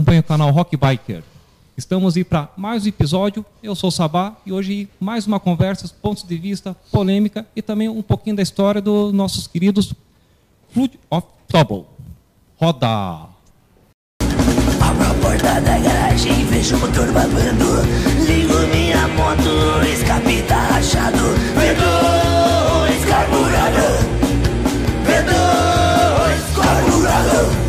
acompanha o canal Rock Biker. Estamos aí para mais um episódio. Eu sou o Sabá e hoje mais uma conversa, pontos de vista, polêmica e também um pouquinho da história dos nossos queridos Flood of Trouble. Roda! Abro a porta da garagem, vejo o motor babando Ligo minha moto, escape tá rachado V2 carburado V2 carburado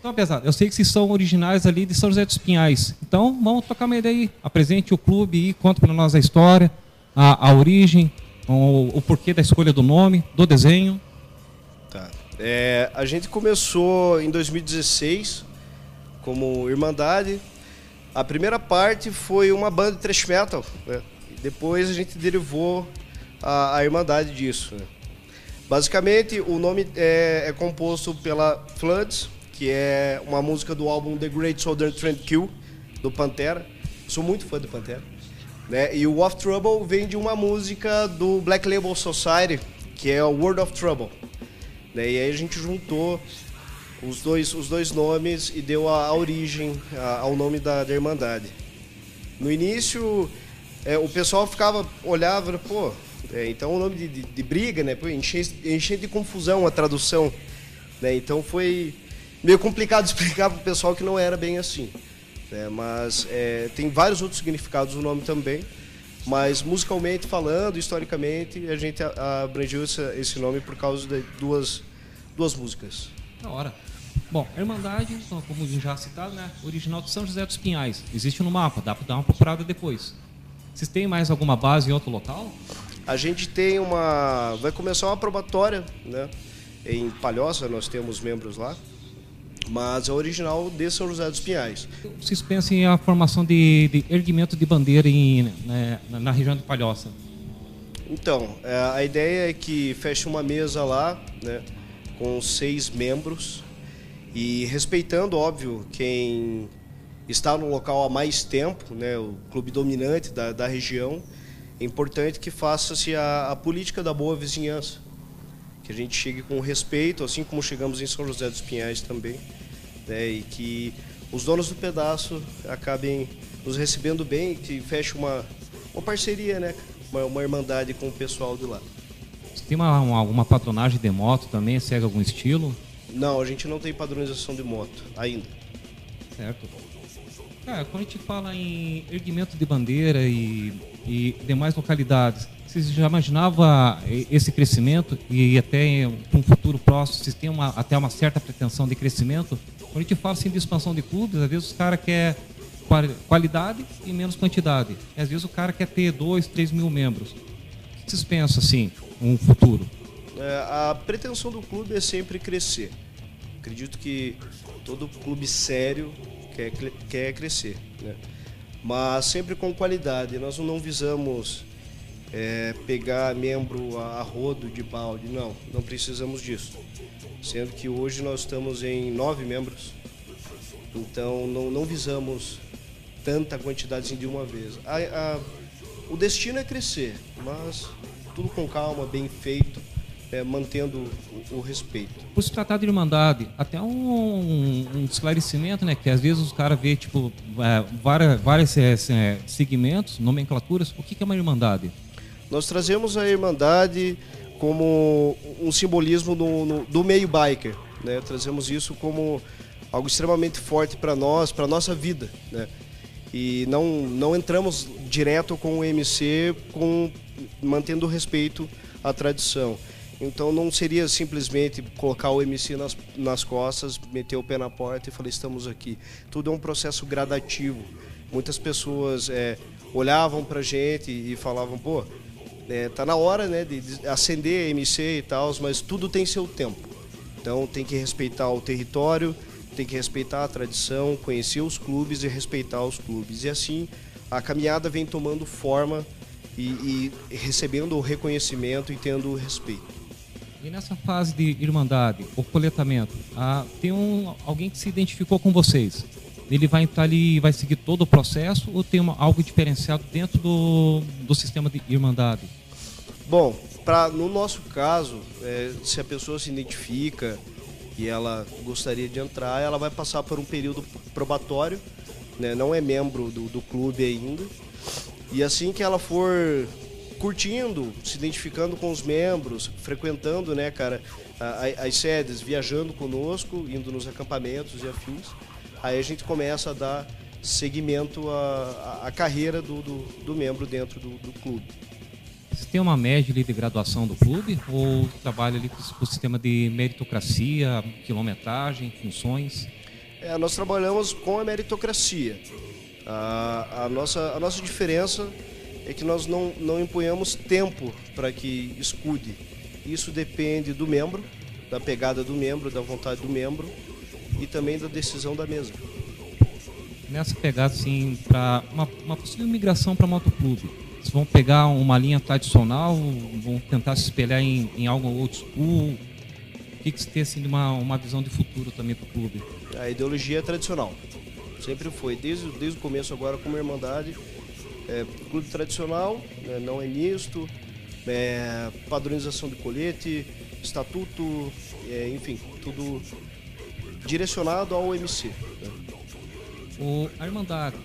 Então, pesado, eu sei que vocês são originais ali de São José dos Pinhais. Então, vamos tocar uma ideia aí. Apresente o clube e conta para nós a história, a, a origem, o, o porquê da escolha do nome, do desenho. Tá. É, a gente começou em 2016 como Irmandade. A primeira parte foi uma banda de thrash metal. Né? Depois a gente derivou a, a Irmandade disso. né? Basicamente, o nome é, é composto pela Floods, que é uma música do álbum The Great Southern Trend Kill, do Pantera. Sou muito fã do Pantera. Né? E o Of Trouble vem de uma música do Black Label Society, que é o World of Trouble. Né? E aí a gente juntou os dois, os dois nomes e deu a, a origem a- ao nome da, da Irmandade. No início, é, o pessoal ficava, olhava, pô, é, então o nome de, de- de briga, né? Pô, enchia de confusão a tradução. Né? Então foi meio complicado explicar para o pessoal que não era bem assim. né? Mas é, tem vários outros significados o nome também. Mas musicalmente falando, historicamente, a gente a- a- abrangeu esse, nome por causa de duas, duas músicas. Da hora. Bom, Irmandade, como já citado, né? Original de São José dos Pinhais. Existe no mapa, dá para dar uma procurada depois. Vocês têm mais alguma base em outro local? A gente tem uma. Vai começar uma probatória, né? Em Palhoça, nós temos membros lá. Mas é original de São José dos Pinhais. Vocês pensam em a formação de, de erguimento de bandeira em, né, na, região de Palhoça? Então, é, a ideia é que feche uma mesa lá, né? Com seis membros. E respeitando, óbvio, quem está no local há mais tempo, né? O clube dominante da, da região. É importante que faça-se a, a política da boa vizinhança. Que a gente chegue com respeito, assim como chegamos em São José dos Pinhais também, né? e que os donos do pedaço acabem nos recebendo bem, que feche uma, uma parceria, né? uma, uma irmandade com o pessoal de lá. Você tem uma, uma, alguma patronagem de moto também? Segue algum estilo? Não, a gente não tem padronização de moto ainda. Certo. Cara, quando a gente fala em erguimento de bandeira e, e demais localidades, vocês já imaginavam esse crescimento e até um futuro próximo, vocês têm uma, até uma certa pretensão de crescimento? Quando a gente fala assim, de expansão de clubes, às vezes os caras querem quali- qualidade e menos quantidade. E às vezes o cara quer ter 2, 3 mil membros. O que vocês pensam assim, um futuro? É, a pretensão do clube é sempre crescer. Acredito que todo clube sério quer, quer crescer, né? mas sempre com qualidade. Nós não visamos é, pegar membro a, a rodo de balde, não, não precisamos disso. Sendo que hoje nós estamos em nove membros, então não, não visamos tanta quantidade assim de uma vez. A- a- o destino é crescer, mas tudo com calma, bem feito, é, mantendo o, o respeito. Por se tratar de irmandade, até um, um esclarecimento, né? Que às vezes os caras vê tipo é, várias, vários é, é, segmentos, nomenclaturas. O que, que é uma irmandade? Nós trazemos a Irmandade como um simbolismo no- no- do meio biker. Né? Trazemos isso como algo extremamente forte para nós, para nossa vida. Né? E não, não entramos direto com o MC com, mantendo respeito à tradição. Então não seria simplesmente colocar o MC nas, nas costas, meter o pé na porta e falar estamos aqui. Tudo é um processo gradativo. Muitas pessoas é, olhavam pra gente e falavam, pô, é, tá na hora né, de, de acender a MC e tal, mas tudo tem seu tempo. Então tem que respeitar o território, tem que respeitar a tradição, conhecer os clubes e respeitar os clubes. E assim a caminhada vem tomando forma e, e recebendo o reconhecimento e tendo o respeito. E nessa fase de irmandade, o coletamento, ah, tem um, alguém que se identificou com vocês. Ele vai entrar ali e vai seguir todo o processo ou tem uma, algo diferenciado dentro do, do sistema de irmandade? Bom, pra, no nosso caso, é, se a pessoa se identifica que ela gostaria de entrar, ela vai passar por um período probatório, né? não é membro do, do clube ainda. E assim que ela for curtindo, se identificando com os membros, frequentando, né, cara, as sedes, viajando conosco, indo nos acampamentos e afins, aí a gente começa a dar seguimento à- à carreira do, do, do membro dentro do, do clube. Você tem uma média de graduação do clube ou trabalha ali com o sistema de meritocracia, quilometragem, funções? É, nós trabalhamos com a meritocracia. A, a nossa, a nossa diferença é que nós não, não empunhamos tempo para que escude. Isso depende do membro, da pegada do membro, da vontade do membro e também da decisão da mesa. Nessa pegada, assim, para uma, uma possível migração para motoclube, vocês vão pegar uma linha tradicional, vão tentar se espelhar em, em algo old school? O que, que você tem assim, de uma, uma visão de futuro também para o clube? A ideologia é tradicional. Sempre foi, desde, desde o começo agora como Irmandade. É, clube tradicional, né, não é misto, é, padronização de colete, estatuto, é, enfim, tudo direcionado ao MC. né. O, a Irmandade,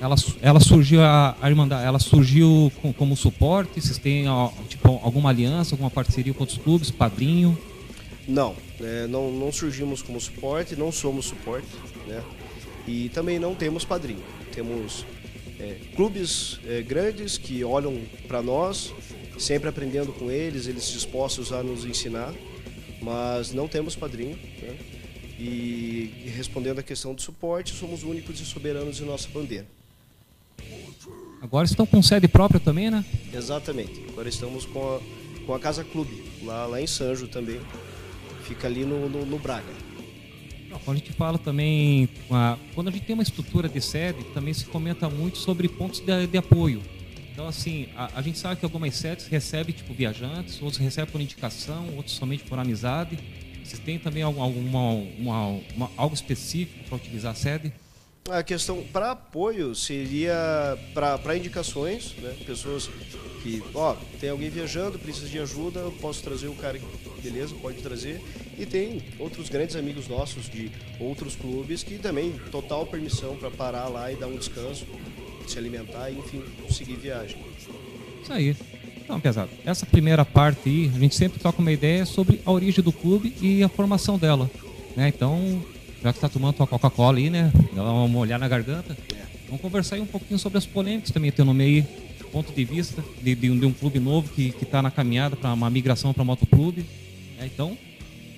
ela, ela surgiu, a, a Irmandade, ela surgiu com- como suporte? Vocês têm tipo, alguma aliança, alguma parceria com outros clubes, padrinho? Não, é, não, não surgimos como suporte, não somos suporte, né? E também não temos padrinho. Temos é, clubes é, grandes que olham para nós, sempre aprendendo com eles, eles dispostos a nos ensinar, mas não temos padrinho. Né? E, respondendo à questão do suporte, somos únicos e soberanos de nossa bandeira. Agora estão com sede própria também, né? Exatamente. Agora estamos com a, com a Casa Clube, lá, lá em Sanjo também. Fica ali no, no, no Braga. Não, Quando a gente fala também, quando a gente tem uma estrutura de sede, também se comenta muito sobre pontos de, de apoio. Então, assim, a, a gente sabe que algumas sedes recebem, tipo, viajantes, outros recebem por indicação, outros somente por amizade. Vocês têm também algum, alguma, uma- uma- algo específico para utilizar a sede? A questão para apoio seria para indicações, né? Pessoas que, ó, tem alguém viajando, precisa de ajuda, eu posso trazer o cara, beleza, pode trazer. E tem outros grandes amigos nossos de outros clubes que também total permissão para parar lá e dar um descanso, se alimentar e, enfim, seguir viagem. Isso aí. Então, pesado, essa primeira parte aí, a gente sempre troca uma ideia sobre a origem do clube e a formação dela. Né? Então, já que está tomando tua Coca-Cola aí, né? Dá uma olhada na garganta. Vamos conversar aí um pouquinho sobre as polêmicas também, teu nome aí, ponto de vista de, de um, de um clube novo que está na caminhada para uma migração para motoclube. né? Então,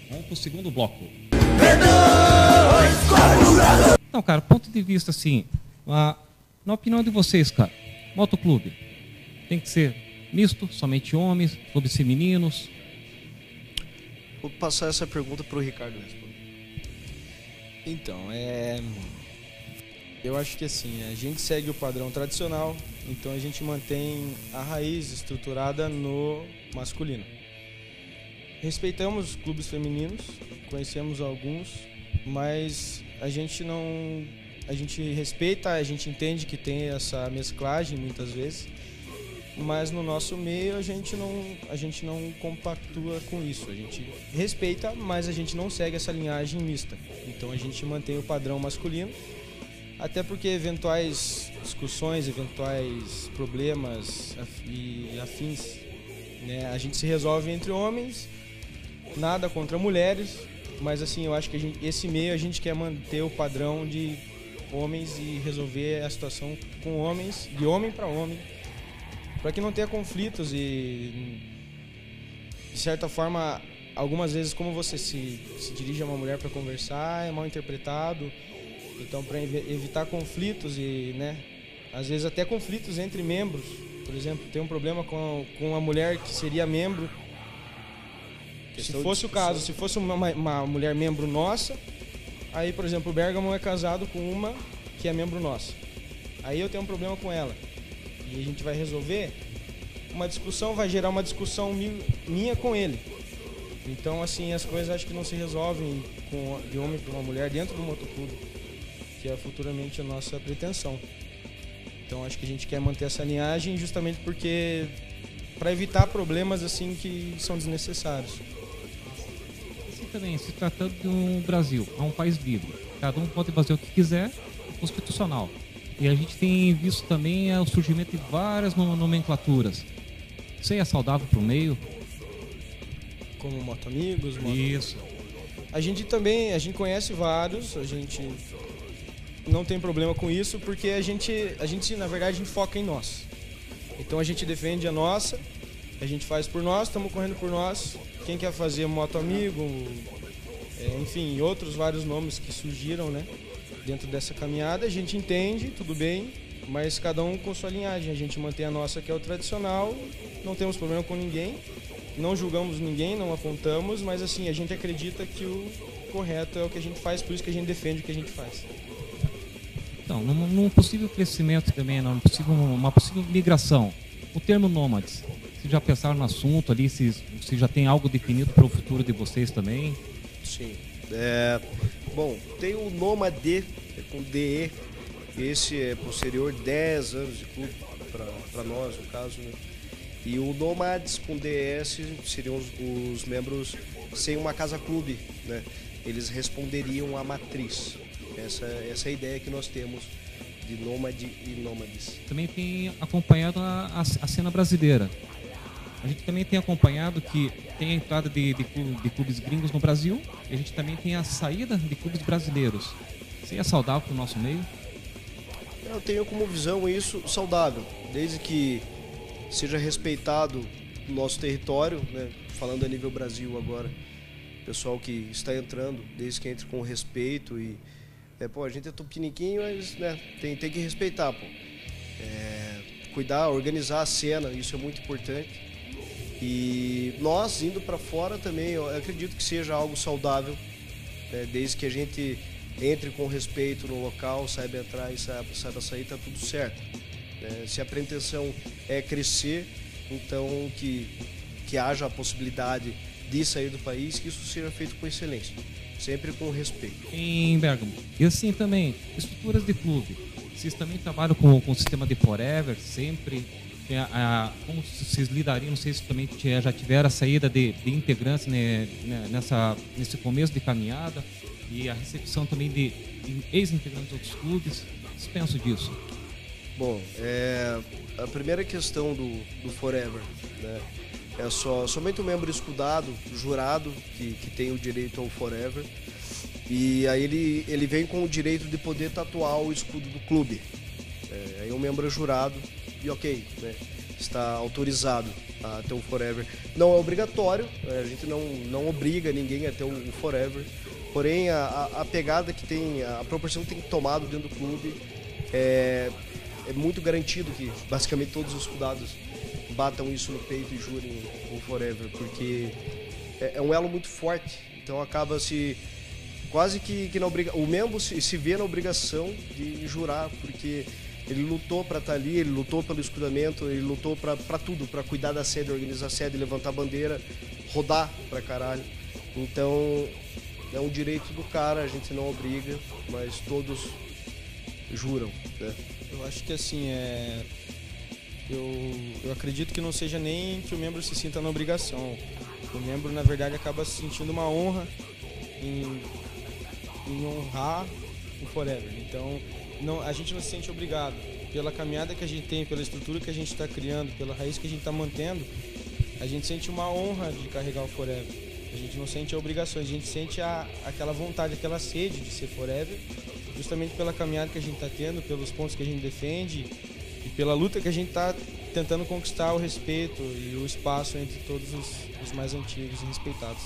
vamos para o segundo bloco. Então, cara, ponto de vista assim, a- na opinião de vocês, cara, motoclube tem que ser misto, somente homens, clubes femininos. Vou passar essa pergunta para o Ricardo responder. Então, é. Eu acho que assim, a gente segue o padrão tradicional, então a gente mantém a raiz estruturada no masculino. Respeitamos clubes femininos, conhecemos alguns, mas a gente não. A gente respeita, a gente entende que tem essa mesclagem muitas vezes, mas no nosso meio a gente não, a gente não compactua com isso. A gente respeita, mas a gente não segue essa linhagem mista. Então a gente mantém o padrão masculino, até porque eventuais discussões, eventuais problemas e afins, né, a gente se resolve entre homens, nada contra mulheres, mas assim, eu acho que gente- esse meio a gente quer manter o padrão de homens e resolver a situação com homens, de homem para homem, para que não tenha conflitos e de certa forma algumas vezes como você se, se dirige a uma mulher para conversar é mal interpretado. Então para evitar conflitos e né às vezes até conflitos entre membros. Por exemplo tem um problema com com a mulher que seria membro. Se fosse o caso se fosse uma, uma- uma mulher membro nossa aí por exemplo o Bergamo é casado com uma que é membro nossa. Aí eu tenho um problema com ela e a gente vai resolver, uma discussão vai gerar uma discussão mi- minha com ele. Então, assim, as coisas acho que não se resolvem com, de homem para uma mulher dentro do motoclube, que é futuramente a nossa pretensão. Então, acho que a gente quer manter essa linhagem justamente porque para evitar problemas assim que são desnecessários. Esse também, se tratando de um Brasil, é um país livre. Cada um pode fazer o que quiser, constitucional. E a gente tem visto também é, o surgimento de várias no- nomenclaturas. Aí é saudável para o meio? Como Moto Amigos, Moto Isso. A gente também, a gente conhece vários, a gente não tem problema com isso, porque a gente, a gente na verdade, a gente foca em nós. Então a gente defende a nossa, a gente faz por nós, estamos correndo por nós. Quem quer fazer moto amigo, é, enfim, outros vários nomes que surgiram, né? Dentro dessa caminhada, a gente entende, tudo bem, mas cada um com sua linhagem. A gente mantém a nossa que é o tradicional, não temos problema com ninguém, não julgamos ninguém, não apontamos, mas assim, a gente acredita que o correto é o que a gente faz, por isso que a gente defende o que a gente faz. Então, num, num possível crescimento também, num possível, uma possível migração, o termo nômades, vocês já pensaram no assunto ali, se, se já tem algo definido para o futuro de vocês também? Sim. É, bom, tem o Nômade, é com DE. Esse é posterior 10 anos de clube, para nós, no caso. Né? E o Nomads com DS seriam os, os membros sem uma casa clube. Né? Eles responderiam à matriz. Essa, essa é a ideia que nós temos de Nômade e Nômades. Também tem acompanhado a, a, a cena brasileira. A gente também tem acompanhado que tem a entrada de, de, de clubes gringos no Brasil e a gente também tem a saída de clubes brasileiros. Aí é saudável para o nosso meio? Eu tenho como visão isso saudável, desde que seja respeitado o nosso território, né? falando a nível Brasil agora, pessoal que está entrando, desde que entre com respeito e é, pô, a gente é tupiniquim, mas né, tem, tem que respeitar, pô. É, cuidar, organizar a cena, isso é muito importante. E nós indo para fora também, eu acredito que seja algo saudável, né, desde que a gente entre com respeito no local, saiba entrar e saiba, saiba sair, tá tudo certo. né? se a pretensão é crescer, então que, que haja a possibilidade de sair do país, que isso seja feito com excelência, sempre com respeito. em Bergamo. E assim também, estruturas de clube. Vocês também trabalham com, com o sistema de Forever, sempre. Tem a- como vocês lidariam? Não sei se também já tiveram a saída de, de integrantes né, né, nessa, nesse começo de caminhada e a recepção também de, de ex-integrantes de outros clubes. Vocês pensam disso? Bom, é, a primeira questão do, do Forever, né? É só, somente o membro escudado, jurado, que, que tem o direito ao Forever. E aí ele, ele vem com o direito de poder tatuar o escudo do clube. É, aí o membro é jurado e ok, né? Está autorizado a ter o Forever. Não é obrigatório, né? a gente não, não obriga ninguém a ter o, Forever. Porém, a, a, pegada que tem, a proporção que tem tomado dentro do clube é, é muito garantido que basicamente todos os escudados batam isso no peito e jurem o Forever, porque é, é um elo muito forte. Então acaba se quase que, que na obriga o membro se, se vê na obrigação de jurar, porque ele lutou para estar ali, ele lutou pelo escudamento, ele lutou para tudo, para cuidar da sede, organizar a sede, levantar a bandeira, rodar pra caralho. Então é um direito do cara, a gente não obriga, mas todos juram, né? Eu acho que assim, é. Eu, eu acredito que não seja nem que o membro se sinta na obrigação. O membro, na verdade, acaba se sentindo uma honra em, em honrar o Forever. Então, não, a gente não se sente obrigado. Pela caminhada que a gente tem, pela estrutura que a gente está criando, pela raiz que a gente está mantendo, a gente sente uma honra de carregar o Forever. A gente não sente a obrigação, a gente sente a, aquela vontade, aquela sede de ser Forever, justamente pela caminhada que a gente está tendo, pelos pontos que a gente defende e pela luta que a gente está tentando conquistar o respeito e o espaço entre todos os, os mais antigos e respeitados.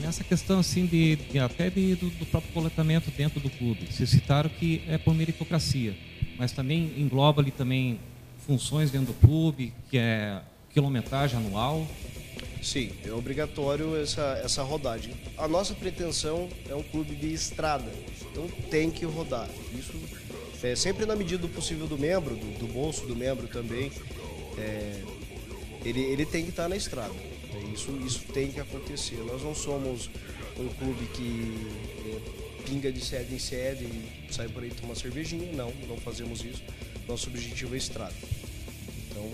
Nessa questão assim de, de- até de- do, do próprio coletamento dentro do clube, vocês citaram que é por meritocracia, mas também engloba ali também funções dentro do clube, que é quilometragem anual. Sim, é obrigatório essa, essa rodagem. A nossa pretensão é um clube de estrada, então tem que rodar. Isso é sempre na medida do possível do membro, do, do bolso do membro também. é, ele, ele tem que estar na estrada. É, Isso, isso tem que acontecer. Nós não somos um clube que é, pinga de sede em sede e sai por aí tomar cervejinha. Não, não fazemos isso. Nosso objetivo é estrada. Então,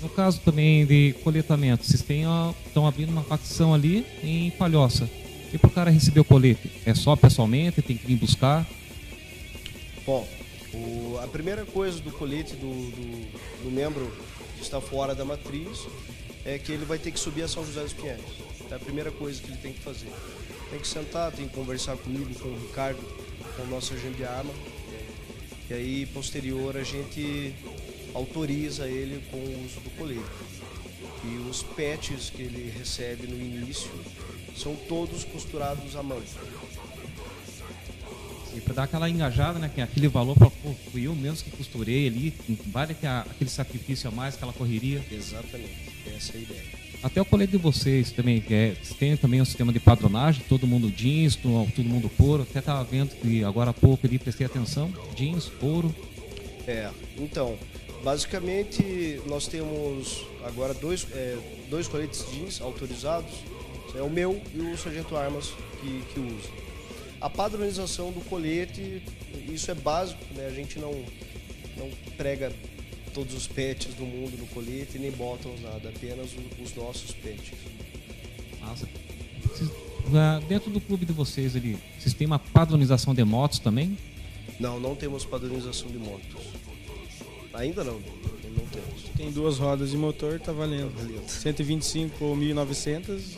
No caso também de coletamento, vocês têm, ó, estão abrindo uma facção ali em Palhoça. E para o cara receber o colete? É só pessoalmente? Tem que vir buscar? Bom, o- a primeira coisa do colete do, do, do membro que está fora da matriz é que ele vai ter que subir a São José dos Pinhais. É a primeira coisa que ele tem que fazer. Tem que sentar, tem que conversar comigo, com o Ricardo, com o nosso agente de arma. E aí, posterior, a gente autoriza ele com o uso do colete. E os patches que ele recebe no início são todos costurados à mão. E para dar aquela engajada, né? Que é aquele valor, pô, fui eu mesmo que costurei ali, vale que a- aquele sacrifício a mais, aquela correria. Exatamente, essa é a ideia. Até o colete de vocês também, que é, têm também um sistema de padronagem, todo mundo jeans, to- todo mundo couro. Até estava vendo que agora há pouco ali prestei atenção, jeans, couro. É, então, basicamente nós temos agora dois, é, dois coletes jeans autorizados, é o meu e o Sargento Armas que, que usa. A padronização do colete, isso é básico, né? A gente não, não prega todos os patches do mundo no colete, nem botamos nada, apenas os nossos patches. Massa. Vocês- dentro do clube de vocês ali, vocês têm uma padronização de motos também? Não, não temos padronização de motos. Ainda não, não temos. Tem duas rodas e motor, tá valendo. Tá valendo. 125 ou 1900.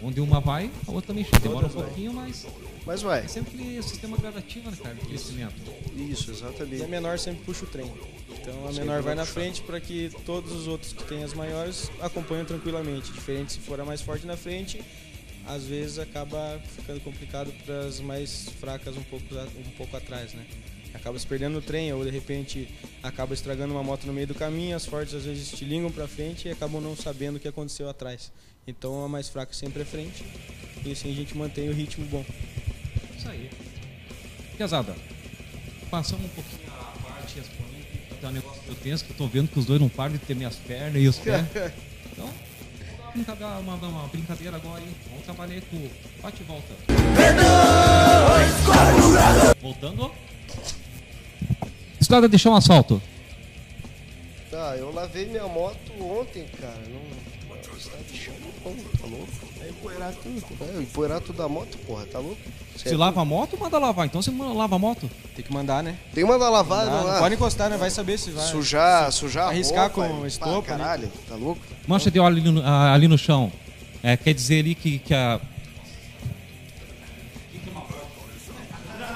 Onde uma vai, a outra também chega. Demora um vai. pouquinho, mas Mas vai, é sempre o sistema gradativo, né, cara, de crescimento. isso, E exatamente. a menor sempre puxa o trem. Então a menor vai na frente para que todos os outros que têm as maiores acompanhem tranquilamente. Diferente se for a mais forte na frente, às vezes acaba ficando complicado para as mais fracas um pouco, um pouco atrás, né? Acaba se perdendo no trem ou de repente acaba estragando uma moto no meio do caminho, as fortes às vezes te ligam para frente e acabam não sabendo o que aconteceu atrás. Então a mais fraca sempre é frente e assim a gente mantém o ritmo bom. Isso aí. Pesada. Passamos um pouquinho a parte expoente, até o negócio que eu tenso, que eu tô vendo que os dois não param de tremer as pernas e os pés. Então, brincadeira, uma, uma brincadeira agora, hein? Vamos trabalhar aí com o bate e volta. Voltando. Estrada de chão asfalto. Ah, eu lavei minha moto ontem, cara. Não, está de chão, não, tá louco? É empoeirar tudo. É, empoeirar tudo da moto, porra, tá louco? Se lava a moto, manda lavar. Então você lava a moto. Tem que mandar, né? Tem uma da lavada Não, lá. não pode encostar, né? Vai saber se vai. Sujar, sujar a Arriscar roupa, com estopa, né? Caralho, tá louco? Mancha de óleo ali no, ali no chão. É, quer dizer ali que, que a.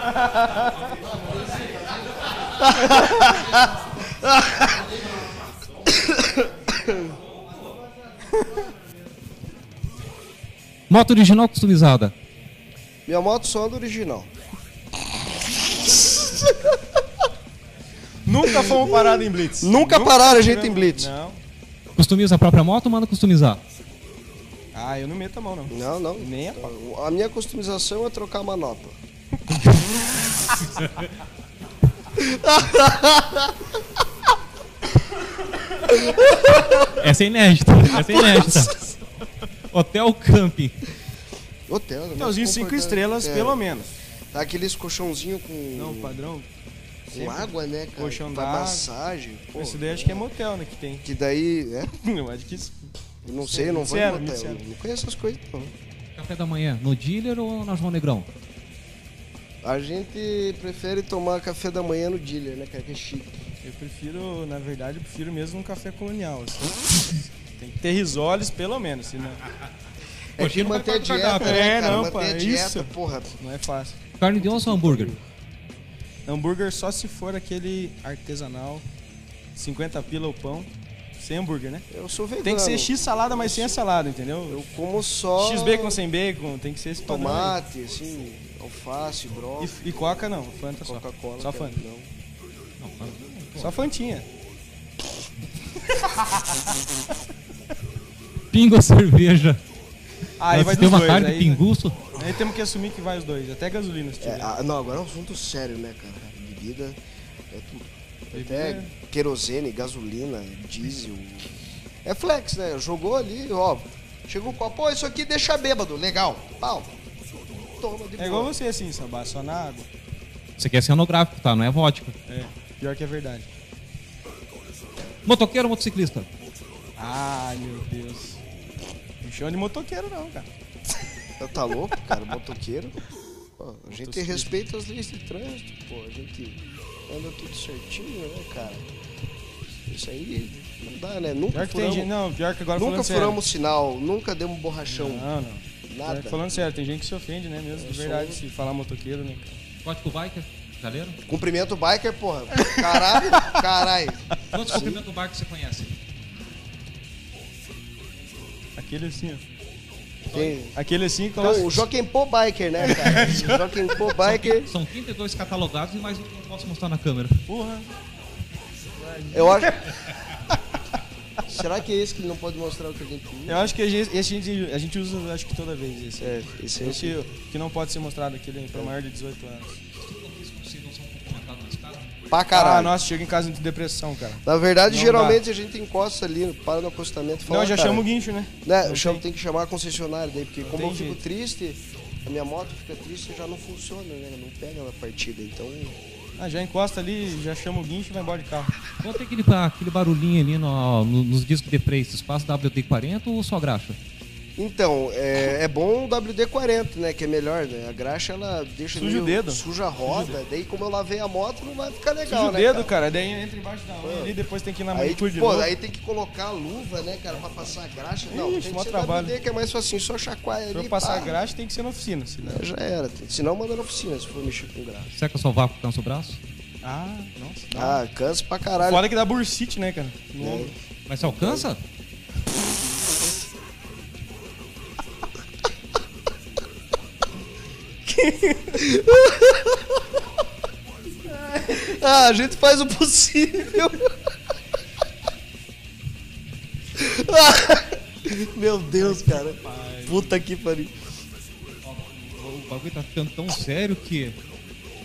Moto original customizada. Minha moto só anda original. Nunca fomos parados em Blitz. Nunca pararam a gente em Blitz. Não. Customiza a própria moto ou manda customizar? Ah, eu não meto a mão, não. Não, não. Nem a pau. A minha customização é trocar a manopla. Essa é inédita. Essa é inédita. Hotel Camping. Hotel, né? Hotelzinho cinco estrelas, É, pelo menos. Tá aqueles colchãozinho com, Não, padrão. com sempre. água, né, cara? Colchão d'água. massagem. Pô, Esse daí acho que é motel, né? Que tem. Que daí, é? Não, acho que isso. Eu não sei, eu não vou em motel. Não conheço essas coisas, não. Café da manhã, no dealer ou na João Negrão? A gente prefere tomar café da manhã no dealer, né, cara? Que é chique. Eu prefiro, na verdade, eu prefiro mesmo um café colonial. assim. Tem que ter risoles, pelo menos, senão É que não vai manter a dieta, né, É, cara? não, manter pá, a dieta, isso. porra. não é fácil. Carne de onça ou hambúrguer? Hambúrguer só se for aquele artesanal, 50 pila o pão, sem hambúrguer, né? Eu sou vegano. Tem que ser X salada, mas sem a salada, entendeu? Eu como só X bacon sem bacon, tem que ser esse padrão tomate, assim, alface, brócolis, E, e coca não, Fanta só. Coca-Cola. Só Fanta. Não. Só Fantinha. Pingo ou cerveja? Aí vai tem dos uma dois. carne de aí, pinguço. aí temos que assumir que vai os dois, até gasolina se É, tiver. ah, não, agora é um assunto sério, né, cara? Bebida é Até é- querosene, gasolina, diesel. É flex, né? Jogou ali, ó. Chegou com a pô, isso aqui deixa bêbado, legal. Pau. Toma de É igual boa. você assim, Sabá, só na água. Isso aqui é cenográfico, tá? Não é vodka. É, pior que é verdade. Motoqueiro ou motociclista? Ai, meu Deus. Não chama de motoqueiro não, cara. Tá louco, cara, motoqueiro. Pô, a gente respeita as leis de trânsito, pô. A gente anda tudo certinho, né, cara? Isso aí não dá, né? Nunca Pior que tem furamos, gente. Não, pior que agora nunca sério. furamos sinal, nunca demos borrachão, Não, não. Pior nada. que falando sério, tem gente que se ofende, né, mesmo? Eu De verdade, sou- se falar motoqueiro, né? cara? Código Biker, galera? Cumprimento o biker, porra. Caralho, caralho. Quantos cumprimentos biker você conhece? Aquele assim, ó. Tem- Aquele assim, Então, o Joaquim Pô Biker, né, cara? O Joaquim Pô Biker. São 32 catalogados e mais um que eu não posso mostrar na câmera. Porra. Eu acho. Será que é esse que não pode mostrar o que a gente usa? Eu acho que a gente, esse a gente, a gente usa, acho que toda vez esse. É, esse é. Esse que não pode ser mostrado, aquele para maior de 18 anos. Pra Ah, caralho. nossa, chega em casa de depressão, cara. Na verdade, Não geralmente a gente encosta ali, para no acostamento e fala. não, já chama o guincho, né? Né, Não eu chamo, tem. que chamar a concessionária daí, porque como tem eu fico jeito. triste, a minha moto fica triste e já não funciona, né? Não pega na partida. Então. Ah, já encosta ali, já chama o guincho e vai embora de carro. Qual tem aquele, aquele barulhinho ali no- no- nos discos de freio? Espaço WD-40 ou só graxa? Então, é, é bom o WD-40, né? Que é melhor, né? A graxa ela deixa Suja o dedo. Suja a roda, daí como eu lavei a moto, não vai ficar legal, Suja o né? dedo, cara? cara. Daí entra embaixo da unha ali, depois tem que ir na Aí, manicure de pô, novo. aí tem que colocar a luva, né, cara, pra passar a graxa. Não, Ixi, tem que mó ser trabalho. WD, que é mais facinho, só chacoalha Pra ali. eu passar pá. graxa tem que ser na oficina, senão... Já era. Senão manda na oficina, se for mexer com graxa. Será que eu só vácuo cansa o braço? Ah, nossa. dá. Ah, cansa pra caralho. Foda que dá bursite, né, cara? No É. Mas você alcança? Ah, a gente faz o possível. Ah, Meu Deus, cara. Puta que pariu. O bagulho tá ficando tão sério que.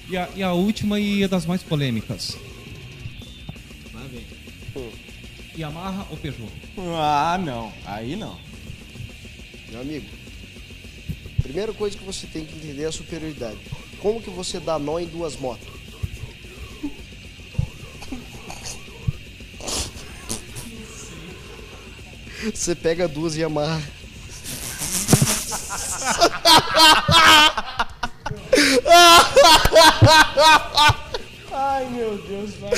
E a, e a última e a das mais polêmicas. Yamaha ou Peugeot? Ah, não. Aí não. Meu amigo, primeira coisa que você tem que entender é a superioridade. Como que você dá nó em duas motos? Você pega duas e amarra. Ai, meu Deus, vai.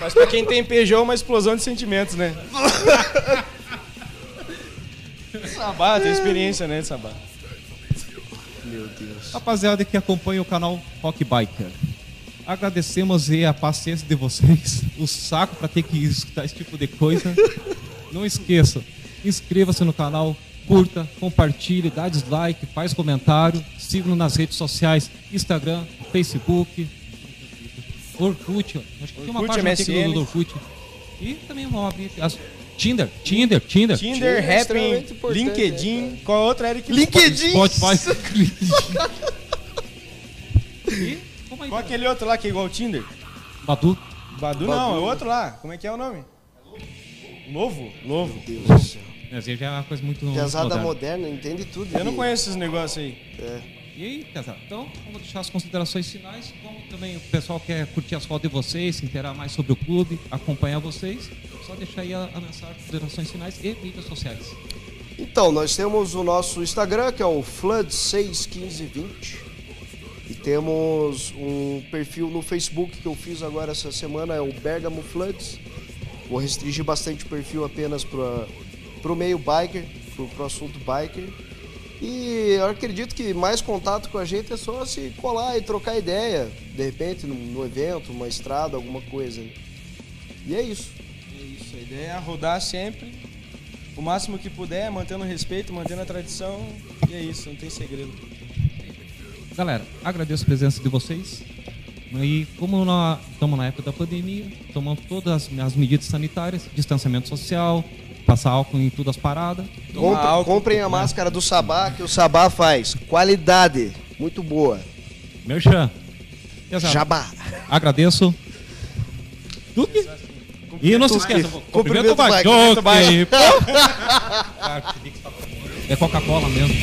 Mas pra quem tem Peugeot é uma explosão de sentimentos, né? Sabá, tem experiência, né, Sabá? Meu Deus. Rapaziada que acompanha o canal Rock Biker. Agradecemos aí a paciência de vocês, o saco para ter que escutar esse tipo de coisa. Não esqueça, inscreva-se no canal, curta, compartilhe, dá dislike, faz comentário, siga-nos nas redes sociais, Instagram, Facebook, Orkut, acho que tem uma Orkut, página MSN. do Orkut. E também vamos abrir as- Tinder, Tinder, Tinder, Tinder, é Happn, extremamente importante, LinkedIn. né, Qual a outra, Eric? LinkedIn! Spotify. e como aí, Qual aquele outro lá que é igual ao Tinder? Badu. Badu não, é outro lá. Como é que é o nome? Novo? Novo. Deus do céu. Esse já é uma coisa muito Pesada moderna. moderna, entende tudo. Eu não conheço esses negócios aí. É. E aí, pesado? Então, vamos deixar as considerações finais. Como também o pessoal quer curtir as fotos de vocês, se inteirar mais sobre o clube, acompanhar vocês, só deixar aí a, a mensagem, considerações finais e mídias sociais. Então, nós temos o nosso Instagram, que é o Flood61520. E temos um perfil no Facebook que eu fiz agora essa semana, é o Bergamo Floods. Vou restringir bastante o perfil apenas para o meio biker, para o assunto biker. E eu acredito que mais contato com a gente é só se colar e trocar ideia, de repente, num, num evento, uma estrada, alguma coisa. E é isso. É isso, a ideia é rodar sempre, o máximo que puder, mantendo o respeito, mantendo a tradição. E é isso, não tem segredo. Galera, agradeço a presença de vocês. E como nós estamos na época da pandemia, tomamos todas as, as medidas sanitárias, distanciamento social, passar álcool em todas as paradas. Compre, álcool, comprem a máscara do Sabá, que o Sabá faz. Qualidade, muito boa. Merchan. Exato. Jabá. Agradeço. Duque. E não se esqueça, cumprimento o Bajoque. É Coca-Cola mesmo.